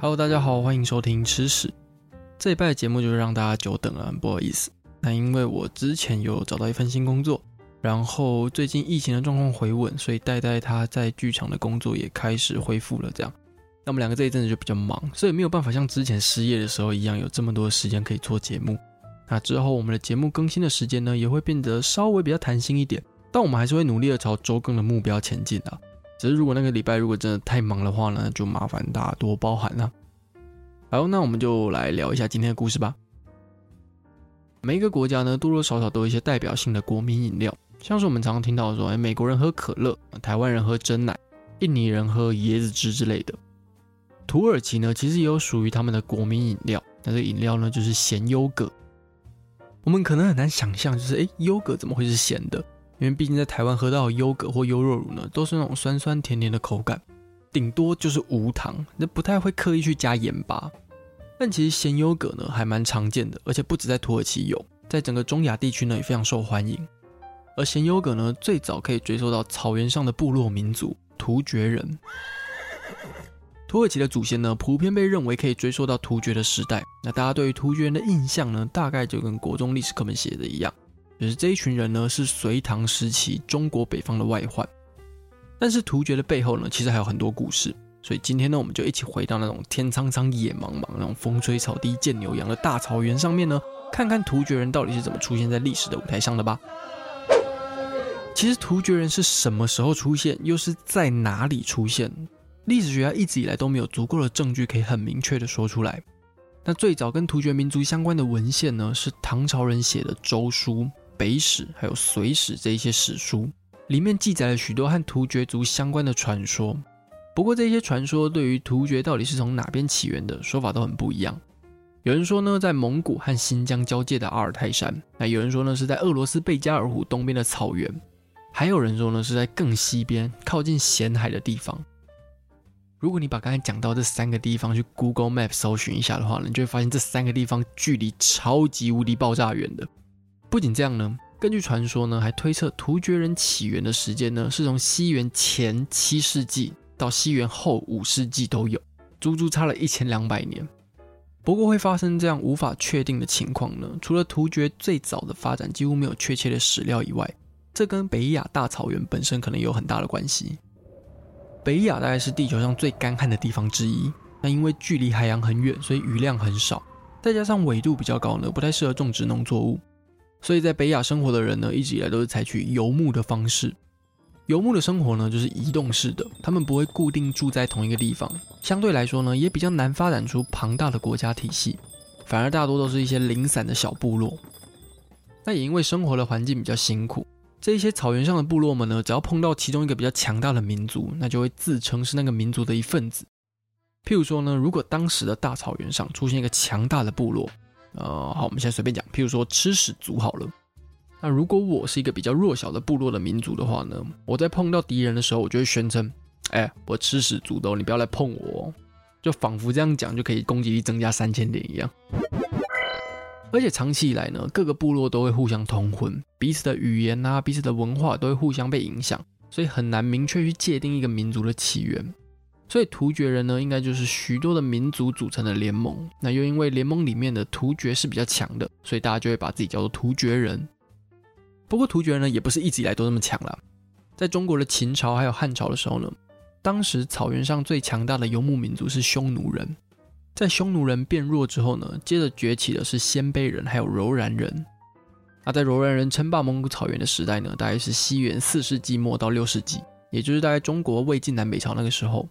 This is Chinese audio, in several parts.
Hello，大家好，欢迎收听吃屎。这一拜节目就是让大家久等了，不好意思。那因为我之前有找到一份新工作，然后最近疫情的状况回稳，所以代代他在剧场的工作也开始恢复了。这样，那我们两个这一阵子就比较忙，所以没有办法像之前失业的时候一样有这么多时间可以做节目。那之后我们的节目更新的时间呢，也会变得稍微比较弹性一点，但我们还是会努力的朝周更的目标前进的。只是如果那个礼拜如果真的太忙的话呢，就麻烦大家多包涵了。好，那我们就来聊一下今天的故事吧。每一个国家呢，多多少少都有一些代表性的国民饮料，像是我们常常听到说，哎，美国人喝可乐，台湾人喝真奶，印尼人喝椰子汁之类的。土耳其呢，其实也有属于他们的国民饮料，那这饮料呢，就是咸优格。我们可能很难想象，就是哎，优格怎么会是咸的？因为毕竟在台湾喝到的优格或优酪乳呢，都是那种酸酸甜甜的口感，顶多就是无糖，那不太会刻意去加盐巴。但其实咸优格呢还蛮常见的，而且不止在土耳其有，在整个中亚地区呢也非常受欢迎。而咸优格呢最早可以追溯到草原上的部落民族突厥人。土耳其的祖先呢普遍被认为可以追溯到突厥的时代。那大家对于突厥人的印象呢，大概就跟国中历史课本写的一样。就是这一群人呢，是隋唐时期中国北方的外患，但是突厥的背后呢，其实还有很多故事。所以今天呢，我们就一起回到那种天苍苍、野茫茫、那种风吹草低见牛羊的大草原上面呢，看看突厥人到底是怎么出现在历史的舞台上的吧。其实突厥人是什么时候出现，又是在哪里出现？历史学家一直以来都没有足够的证据可以很明确的说出来。那最早跟突厥民族相关的文献呢，是唐朝人写的《周书》。北史还有隋史这一些史书里面记载了许多和突厥族相关的传说，不过这些传说对于突厥到底是从哪边起源的说法都很不一样。有人说呢，在蒙古和新疆交界的阿尔泰山；那有人说呢，是在俄罗斯贝加尔湖东边的草原；还有人说呢，是在更西边靠近咸海的地方。如果你把刚才讲到这三个地方去 Google Map 搜寻一下的话呢，你就会发现这三个地方距离超级无敌爆炸远的。不仅这样呢，根据传说呢，还推测突厥人起源的时间呢，是从西元前七世纪到西元后五世纪都有，足足差了一千两百年。不过会发生这样无法确定的情况呢，除了突厥最早的发展几乎没有确切的史料以外，这跟北亚大草原本身可能有很大的关系。北亚大概是地球上最干旱的地方之一，那因为距离海洋很远，所以雨量很少，再加上纬度比较高呢，不太适合种植农作物。所以在北亚生活的人呢，一直以来都是采取游牧的方式。游牧的生活呢，就是移动式的，他们不会固定住在同一个地方，相对来说呢，也比较难发展出庞大的国家体系，反而大多都是一些零散的小部落。那也因为生活的环境比较辛苦，这一些草原上的部落们呢，只要碰到其中一个比较强大的民族，那就会自称是那个民族的一份子。譬如说呢，如果当时的大草原上出现一个强大的部落。呃，好，我们现在随便讲，譬如说吃屎族好了。那如果我是一个比较弱小的部落的民族的话呢，我在碰到敌人的时候，我就会宣称，哎、我吃屎族的，你不要来碰我，就仿佛这样讲就可以攻击力增加三千点一样。而且长期以来呢，各个部落都会互相通婚，彼此的语言啊，彼此的文化都会互相被影响，所以很难明确去界定一个民族的起源。所以突厥人呢，应该就是许多的民族组成的联盟。那又因为联盟里面的突厥是比较强的，所以大家就会把自己叫做突厥人。不过突厥人呢，也不是一直以来都那么强了。在中国的秦朝还有汉朝的时候呢，当时草原上最强大的游牧民族是匈奴人。在匈奴人变弱之后呢，接着崛起的是鲜卑人还有柔然人。那在柔然人称霸蒙古草原的时代呢，大概是西元四世纪末到六世纪，也就是大概中国魏晋南北朝那个时候。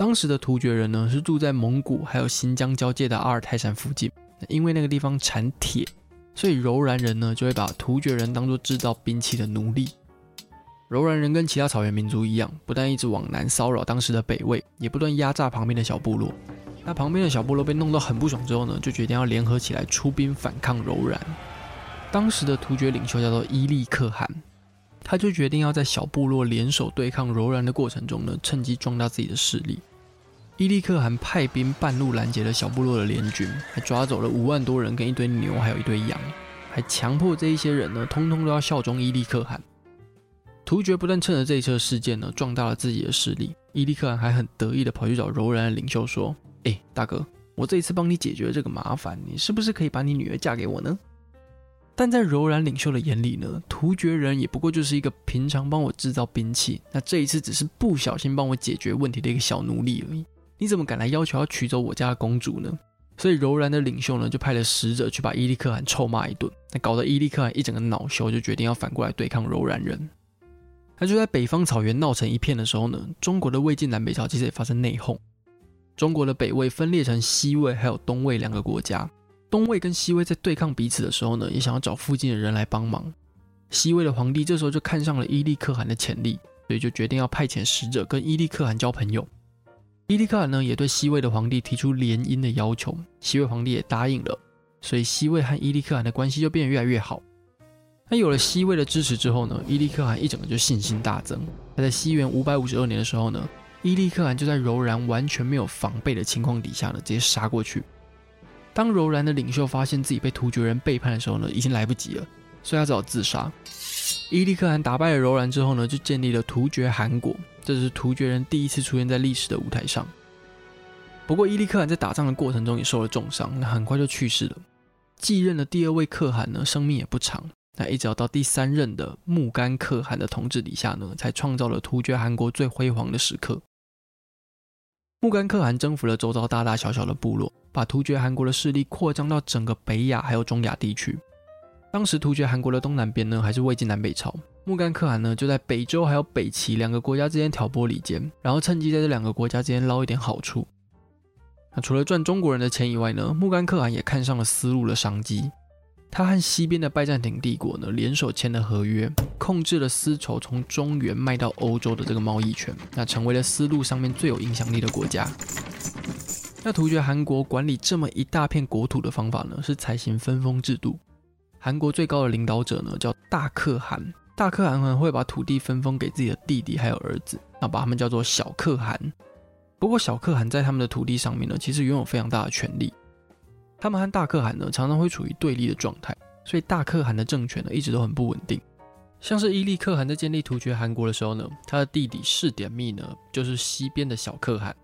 当时的突厥人呢，是住在蒙古还有新疆交界的阿尔泰山附近，因为那个地方产铁，所以柔然人呢就会把突厥人当作制造兵器的奴隶。柔然人跟其他草原民族一样，不但一直往南骚扰当时的北魏，也不断压榨旁边的小部落。那旁边的小部落被弄到很不爽之后呢，就决定要联合起来出兵反抗柔然。当时的突厥领袖叫做伊利可汗。他就决定要在小部落联手对抗柔然的过程中呢，趁机壮大自己的势力。伊利可汗派兵半路拦截了小部落的联军，还抓走了五万多人跟一堆牛，还有一堆羊，还强迫这一些人呢，通通都要效忠伊利可汗。突厥不但趁着这一次事件呢，壮大了自己的势力，伊利可汗还很得意的跑去找柔然的领袖说：“哎，大哥，我这一次帮你解决了这个麻烦，你是不是可以把你女儿嫁给我呢？但在柔然领袖的眼里呢，突厥人也不过就是一个平常帮我制造兵器，那这一次只是不小心帮我解决问题的一个小奴隶而已。你怎么敢来要求要娶走我家的公主呢？所以柔然的领袖呢，就派了使者去把伊利可汗臭骂一顿，那搞得伊利可汗一整个恼羞，就决定要反过来对抗柔然人。那就在北方草原闹成一片的时候呢，中国的魏晋南北朝其实也发生内讧，中国的北魏分裂成西魏还有东魏两个国家。东魏跟西魏在对抗彼此的时候呢，也想要找附近的人来帮忙。西魏的皇帝这时候就看上了伊利可汗的潜力，所以就决定要派遣使者跟伊利可汗交朋友。伊利可汗呢也对西魏的皇帝提出联姻的要求，西魏皇帝也答应了，所以西魏和伊利可汗的关系就变得越来越好。那有了西魏的支持之后呢，伊利可汗一整个就信心大增。他在西元五百五十二年的时候呢，伊利可汗就在柔然完全没有防备的情况底下呢，直接杀过去。当柔然的领袖发现自己被突厥人背叛的时候呢，已经来不及了，所以他只好自杀。伊利可汗打败了柔然之后呢，就建立了突厥汗国，这是突厥人第一次出现在历史的舞台上。不过伊利可汗在打仗的过程中也受了重伤，那很快就去世了。继任的第二位可汗呢，生命也不长，那一直要到第三任的木干可汗的统治底下呢，才创造了突厥汗国最辉煌的时刻。木干可汗征服了周遭大大小小的部落，把突厥汗国的势力扩张到整个北亚还有中亚地区。当时突厥汗国的东南边呢，还是魏晋南北朝。木干可汗呢，就在北周还有北齐两个国家之间挑拨离间，然后趁机在这两个国家之间捞一点好处。那除了赚中国人的钱以外呢，木干可汗也看上了丝路的商机。他和西边的拜占庭帝国呢，联手签了合约，控制了丝绸从中原卖到欧洲的这个贸易权，那成为了丝路上面最有影响力的国家。那突厥汗国管理这么一大片国土的方法呢，是采行分封制度。韩国最高的领导者呢，叫大可汗，大可汗呢会把土地分封给自己的弟弟还有儿子，那把他们叫做小可汗。不过小可汗在他们的土地上面呢，其实拥有非常大的权力。他们和大可汗呢，常常会处于对立的状态，所以大可汗的政权呢，一直都很不稳定。像是伊利可汗在建立突厥汗国的时候呢，他的弟弟士典密呢，就是西边的小可汗。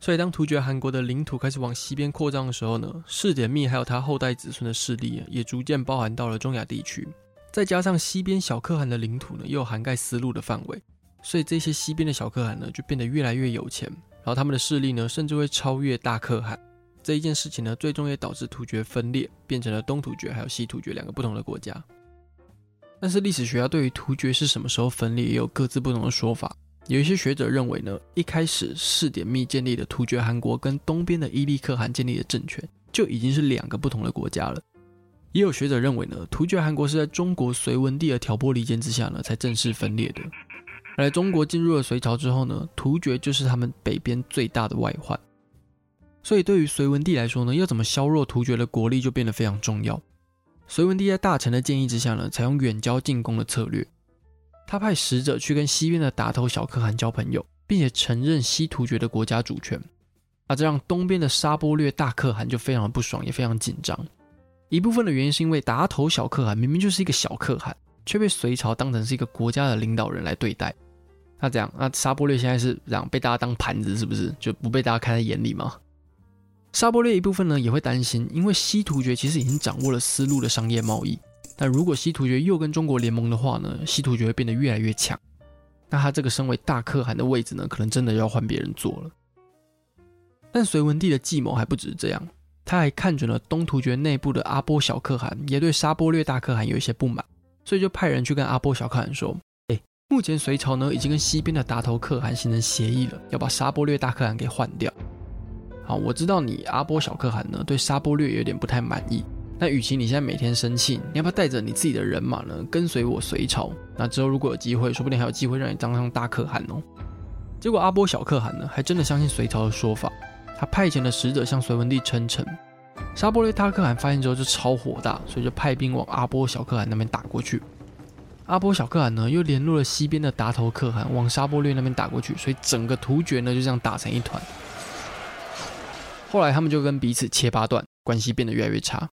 所以当突厥汗国的领土开始往西边扩张的时候呢，世典密还有他后代子孙的势力也逐渐包含到了中亚地区。再加上西边小可汗的领土呢，又涵盖丝路的范围，所以这些西边的小可汗呢，就变得越来越有钱，然后他们的势力呢，甚至会超越大可汗。这一件事情呢，最终也导致突厥分裂，变成了东突厥还有西突厥两个不同的国家。但是历史学家对于突厥是什么时候分裂也有各自不同的说法。有一些学者认为呢，一开始士典密建立的突厥汗国跟东边的伊利可汗建立的政权就已经是两个不同的国家了。也有学者认为呢，突厥汗国是在中国隋文帝的挑拨离间之下呢，才正式分裂的。而中国进入了隋朝之后呢，突厥就是他们北边最大的外患。所以，对于隋文帝来说呢，要怎么削弱突厥的国力就变得非常重要。隋文帝在大臣的建议之下呢，采用远交近攻的策略。他派使者去跟西边的达头小可汗交朋友，并且承认西突厥的国家主权。啊，这让东边的沙波略大可汗就非常的不爽，也非常紧张。一部分的原因是因为达头小可汗明明就是一个小可汗，却被隋朝当成是一个国家的领导人来对待。那这样，那沙波略现在是这样被大家当盘子，是不是就不被大家看在眼里吗？沙波略一部分呢也会担心，因为西突厥其实已经掌握了丝路的商业贸易，但如果西突厥又跟中国联盟的话呢，西突厥会变得越来越强，那他这个身为大可汗的位置呢，可能真的要换别人坐了。但隋文帝的计谋还不止这样，他还看准了东突厥内部的阿波小可汗也对沙波略大可汗有一些不满，所以就派人去跟阿波小可汗说：“哎，目前隋朝呢已经跟西边的达头可汗形成协议了，要把沙波略大可汗给换掉。”好，我知道你阿波小可汗呢，对沙波略有点不太满意。那与其你现在每天生气，你要不要带着你自己的人马呢，跟随我隋朝？那之后如果有机会，说不定还有机会让你当上大可汗哦。结果阿波小可汗呢，还真的相信隋朝的说法，他派遣了使者向隋文帝称臣。沙波略大可汗发现之后就超火大，所以就派兵往阿波小可汗那边打过去。阿波小可汗呢，又联络了西边的达头可汗往沙波略那边打过去，所以整个突厥呢就这样打成一团。后来他们就跟彼此切八段，关系变得越来越差。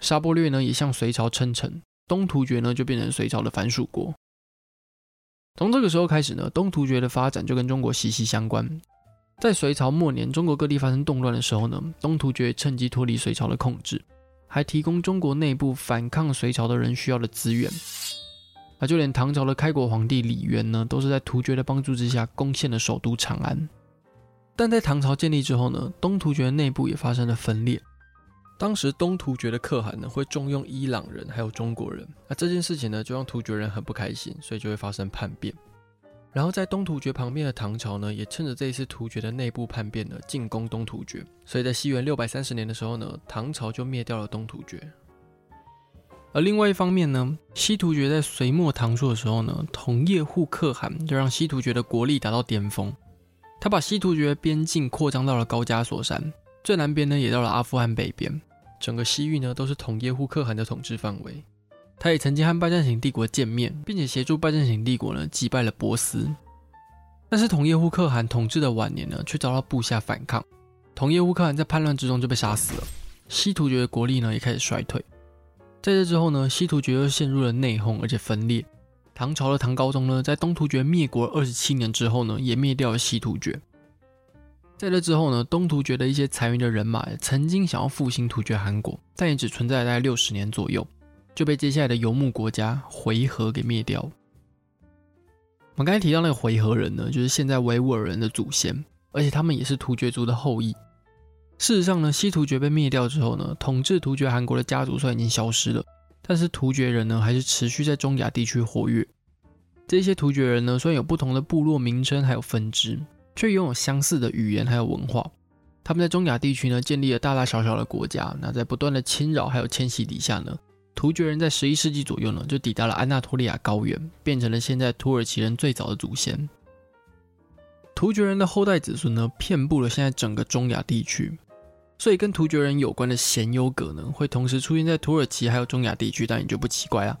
沙波略呢也向隋朝称臣，东突厥呢就变成隋朝的藩属国。从这个时候开始呢，东突厥的发展就跟中国息息相关。在隋朝末年，中国各地发生动乱的时候呢，东突厥趁机脱离隋朝的控制，还提供中国内部反抗隋朝的人需要的资源。啊，就连唐朝的开国皇帝李渊呢，都是在突厥的帮助之下攻陷了首都长安。但在唐朝建立之后呢，东突厥内部也发生了分裂。当时东突厥的可汗呢，会重用伊朗人还有中国人，那这件事情呢，就让突厥人很不开心，所以就会发生叛变。然后在东突厥旁边的唐朝呢，也趁着这一次突厥的内部叛变呢，进攻东突厥。所以在西元六百三十年的时候呢，唐朝就灭掉了东突厥。而另外一方面呢，西突厥在隋末唐初的时候呢，同叶护可汗就让西突厥的国力达到巅峰。他把西突厥边境扩张到了高加索山，最南边呢也到了阿富汗北边，整个西域呢都是统叶护可汗的统治范围。他也曾经和拜占庭帝国见面，并且协助拜占庭帝国呢击败了波斯。但是统叶护可汗统治的晚年呢，却遭到部下反抗，统叶护可汗在叛乱之中就被杀死了。西突厥的国力呢也开始衰退。在这之后呢，西突厥又陷入了内讧，而且分裂。唐朝的唐高宗呢，在东突厥灭国二十七年之后呢，也灭掉了西突厥。在这之后呢，东突厥的一些残余的人马曾经想要复兴突厥汗国，但也只存在大概六十年左右。就被接下来的游牧国家回纥给灭掉。我们刚才提到那个回纥人呢，就是现在维吾尔人的祖先，而且他们也是突厥族的后裔。事实上呢，西突厥被灭掉之后呢，统治突厥汗国的家族虽然已经消失了，但是突厥人呢还是持续在中亚地区活跃。这些突厥人呢，虽然有不同的部落名称还有分支，却拥有相似的语言还有文化。他们在中亚地区呢，建立了大大小小的国家。那在不断的侵扰还有迁徙底下呢，突厥人在十一世纪左右呢，就抵达了安纳托利亚高原，变成了现在土耳其人最早的祖先。突厥人的后代子孙呢，遍布了现在整个中亚地区，所以跟突厥人有关的鲜优格呢，会同时出现在土耳其还有中亚地区，但也就不奇怪了。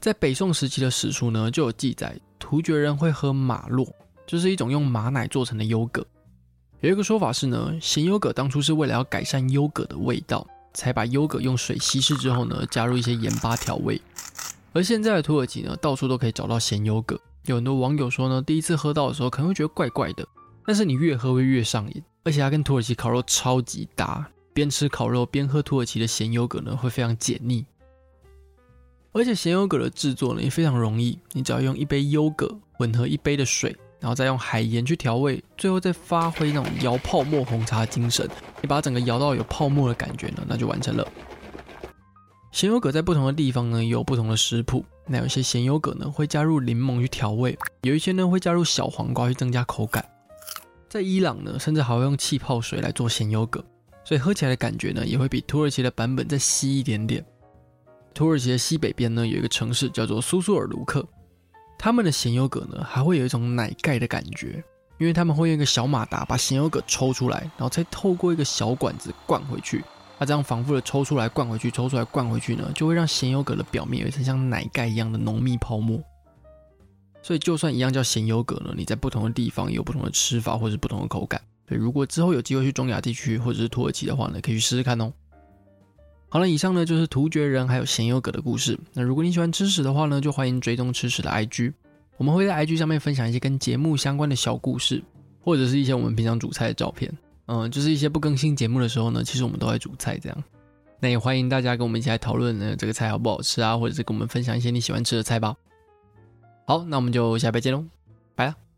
在北宋时期的史书呢，就有记载，突厥人会喝马酪，就是一种用马奶做成的优格。有一个说法是呢，咸优格当初是为了要改善优格的味道。才把优格用水稀释之后呢，加入一些盐巴调味。而现在的土耳其呢，到处都可以找到咸优格。有很多网友说呢，第一次喝到的时候可能会觉得怪怪的，但是你越喝会越上瘾，而且它跟土耳其烤肉超级搭，边吃烤肉边喝土耳其的咸优格呢，会非常解腻。而且咸优格的制作呢也非常容易，你只要用一杯优格混合一杯的水。然后再用海盐去调味，最后再发挥那种摇泡沫红茶精神，你把整个摇到有泡沫的感觉呢，那就完成了。咸优格在不同的地方呢，也有不同的食谱。那有些咸优格呢会加入柠檬去调味，有一些呢会加入小黄瓜去增加口感。在伊朗呢，甚至还会用气泡水来做咸优格，所以喝起来的感觉呢也会比土耳其的版本再稀一点点。土耳其的西北边呢有一个城市叫做苏苏尔卢克。他们的咸优格呢，还会有一种奶盖的感觉，因为他们会用一个小马达把咸优格抽出来，然后再透过一个小管子灌回去。那这样反复的抽出来、灌回去、抽出来、灌回去呢，就会让咸优格的表面有一层像奶盖一样的浓密泡沫。所以，就算一样叫咸优格呢，你在不同的地方有不同的吃法或者是不同的口感。所以，如果之后有机会去中亚地区或者是土耳其的话呢，可以去试试看哦。好了，以上呢就是突厥人还有咸优格的故事。那如果你喜欢吃屎的话呢，就欢迎追踪吃屎的 IG，我们会在 IG 上面分享一些跟节目相关的小故事，或者是一些我们平常煮菜的照片。嗯，就是一些不更新节目的时候呢，其实我们都在煮菜这样。那也欢迎大家跟我们一起来讨论呢，这个菜好不好吃啊，或者是跟我们分享一些你喜欢吃的菜吧。好，那我们就下回见喽，拜了。